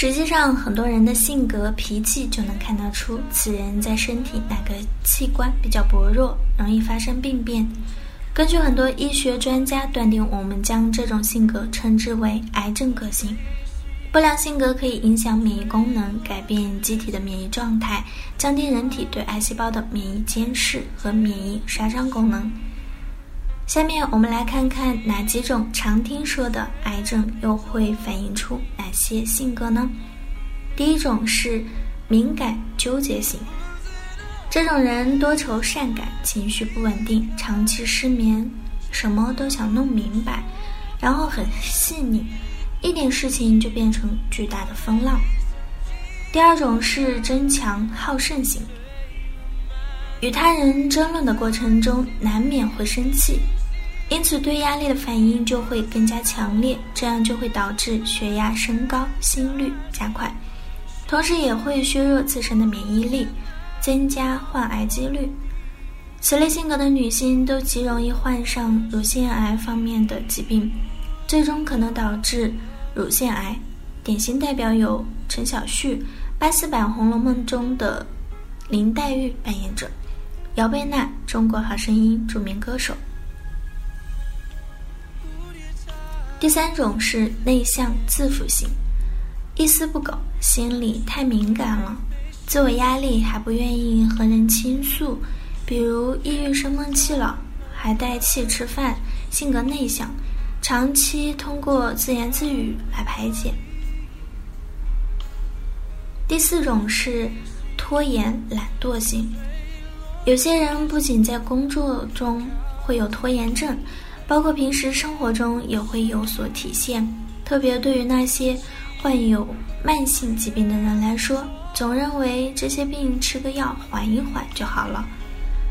实际上，很多人的性格、脾气就能看得出此人在身体哪个器官比较薄弱，容易发生病变。根据很多医学专家断定，我们将这种性格称之为癌症个性。不良性格可以影响免疫功能，改变机体的免疫状态，降低人体对癌细胞的免疫监视和免疫杀伤功能。下面我们来看看哪几种常听说的癌症又会反映出哪些性格呢？第一种是敏感纠结型，这种人多愁善感，情绪不稳定，长期失眠，什么都想弄明白，然后很细腻，一点事情就变成巨大的风浪。第二种是争强好胜型，与他人争论的过程中难免会生气。因此，对压力的反应就会更加强烈，这样就会导致血压升高、心率加快，同时也会削弱自身的免疫力，增加患癌几率。此类性格的女性都极容易患上乳腺癌方面的疾病，最终可能导致乳腺癌。典型代表有陈小旭、八四版《红楼梦》中的林黛玉扮演者，姚贝娜，《中国好声音》著名歌手。第三种是内向自负型，一丝不苟，心里太敏感了，自我压力还不愿意和人倾诉，比如抑郁生闷气了还带气吃饭，性格内向，长期通过自言自语来排解。第四种是拖延懒惰型，有些人不仅在工作中会有拖延症。包括平时生活中也会有所体现，特别对于那些患有慢性疾病的人来说，总认为这些病吃个药缓一缓就好了，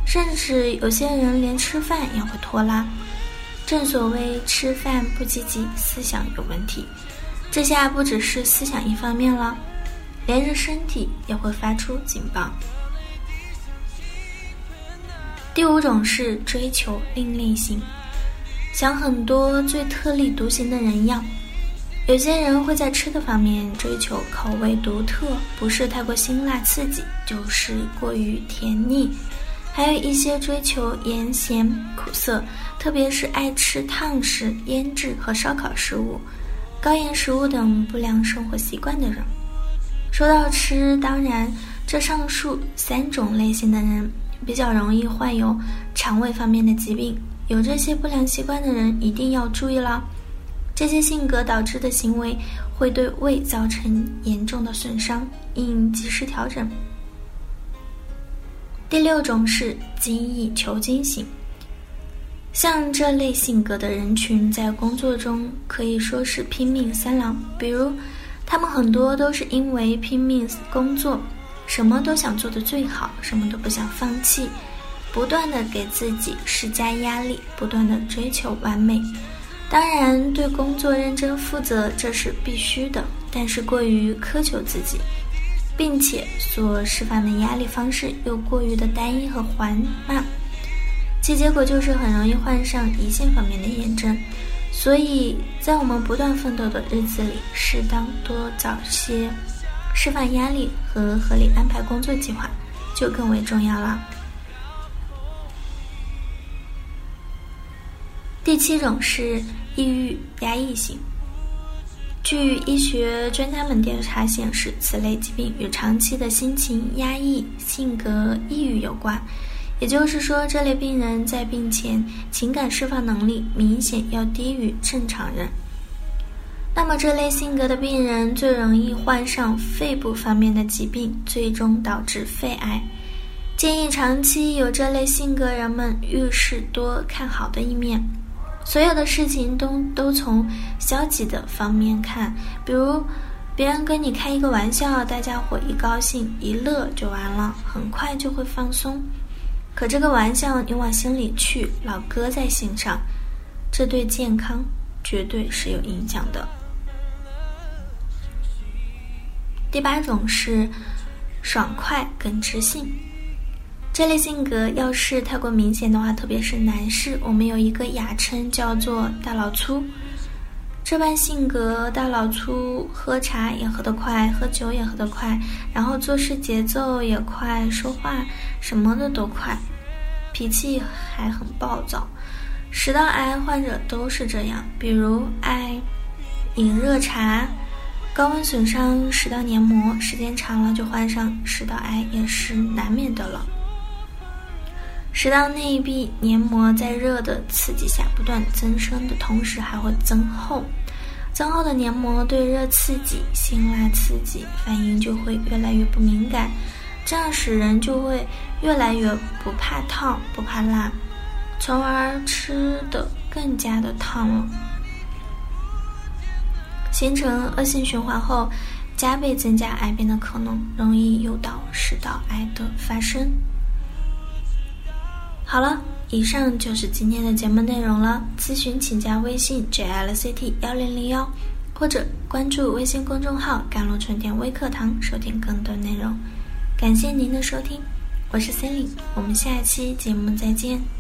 甚至有些人连吃饭也会拖拉。正所谓吃饭不积极，思想有问题。这下不只是思想一方面了，连着身体也会发出警报。第五种是追求另类型。像很多最特立独行的人一样，有些人会在吃的方面追求口味独特，不是太过辛辣刺激，就是过于甜腻；还有一些追求盐咸苦涩，特别是爱吃烫食、腌制和烧烤食物、高盐食物等不良生活习惯的人。说到吃，当然这上述三种类型的人比较容易患有肠胃方面的疾病。有这些不良习惯的人一定要注意了，这些性格导致的行为会对胃造成严重的损伤，应及时调整。第六种是精益求精型，像这类性格的人群在工作中可以说是拼命三郎，比如他们很多都是因为拼命工作，什么都想做的最好，什么都不想放弃。不断的给自己施加压力，不断的追求完美。当然，对工作认真负责这是必须的，但是过于苛求自己，并且所释放的压力方式又过于的单一和缓慢，其结果就是很容易患上胰腺方面的炎症。所以在我们不断奋斗的日子里，适当多找些释放压力和合理安排工作计划，就更为重要了。第七种是抑郁压抑型。据医学专家们调查显示，此类疾病与长期的心情压抑、性格抑郁有关。也就是说，这类病人在病前情感释放能力明显要低于正常人。那么，这类性格的病人最容易患上肺部方面的疾病，最终导致肺癌。建议长期有这类性格人们遇事多看好的一面。所有的事情都都从消极的方面看，比如别人跟你开一个玩笑，大家伙一高兴一乐就完了，很快就会放松。可这个玩笑你往心里去，老搁在心上，这对健康绝对是有影响的。第八种是爽快跟知性。这类性格要是太过明显的话，特别是男士，我们有一个雅称叫做“大老粗”。这般性格，大老粗，喝茶也喝得快，喝酒也喝得快，然后做事节奏也快，说话什么的都快，脾气还很暴躁。食道癌患者都是这样，比如爱饮热茶，高温损伤食道黏膜，时间长了就患上食道癌也是难免的了。食道内壁黏膜在热的刺激下不断增生的同时，还会增厚。增厚的黏膜对热刺激、辛辣刺激反应就会越来越不敏感，这样使人就会越来越不怕烫、不怕辣，从而吃的更加的烫了。形成恶性循环后，加倍增加癌变的可能，容易诱导食道癌的发生。好了，以上就是今天的节目内容了。咨询请加微信 jlct 幺零零幺，或者关注微信公众号“甘露春天微课堂”收听更多内容。感谢您的收听，我是 c 丽我们下期节目再见。